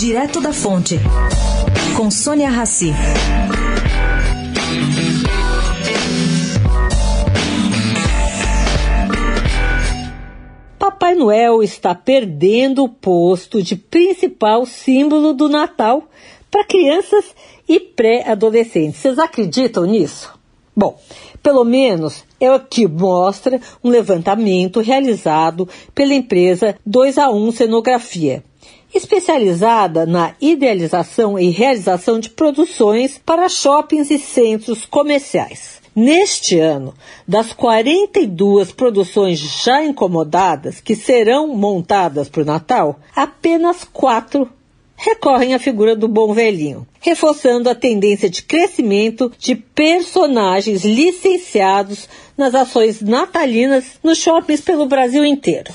Direto da Fonte, com Sônia Rassi. Papai Noel está perdendo o posto de principal símbolo do Natal para crianças e pré-adolescentes. Vocês acreditam nisso? Bom, pelo menos é o que mostra um levantamento realizado pela empresa 2 a 1 Cenografia, especializada na idealização e realização de produções para shoppings e centros comerciais. Neste ano, das 42 produções já incomodadas que serão montadas para o Natal, apenas quatro recorrem à figura do bom velhinho, reforçando a tendência de crescimento de personagens licenciados nas ações natalinas nos shoppings pelo Brasil inteiro.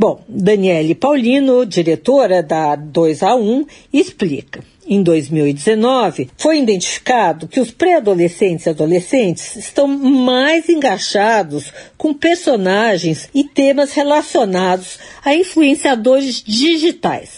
Bom, Daniele Paulino, diretora da 2A1, explica. Em 2019, foi identificado que os pré-adolescentes e adolescentes estão mais engajados com personagens e temas relacionados a influenciadores digitais.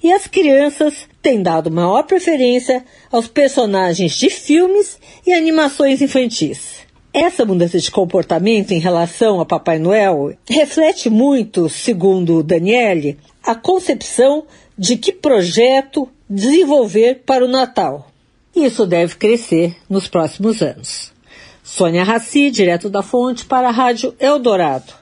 E as crianças têm dado maior preferência aos personagens de filmes e animações infantis. Essa mudança de comportamento em relação a Papai Noel reflete muito, segundo Daniele, a concepção de que projeto desenvolver para o Natal. Isso deve crescer nos próximos anos. Sônia Raci, direto da fonte, para a Rádio Eldorado.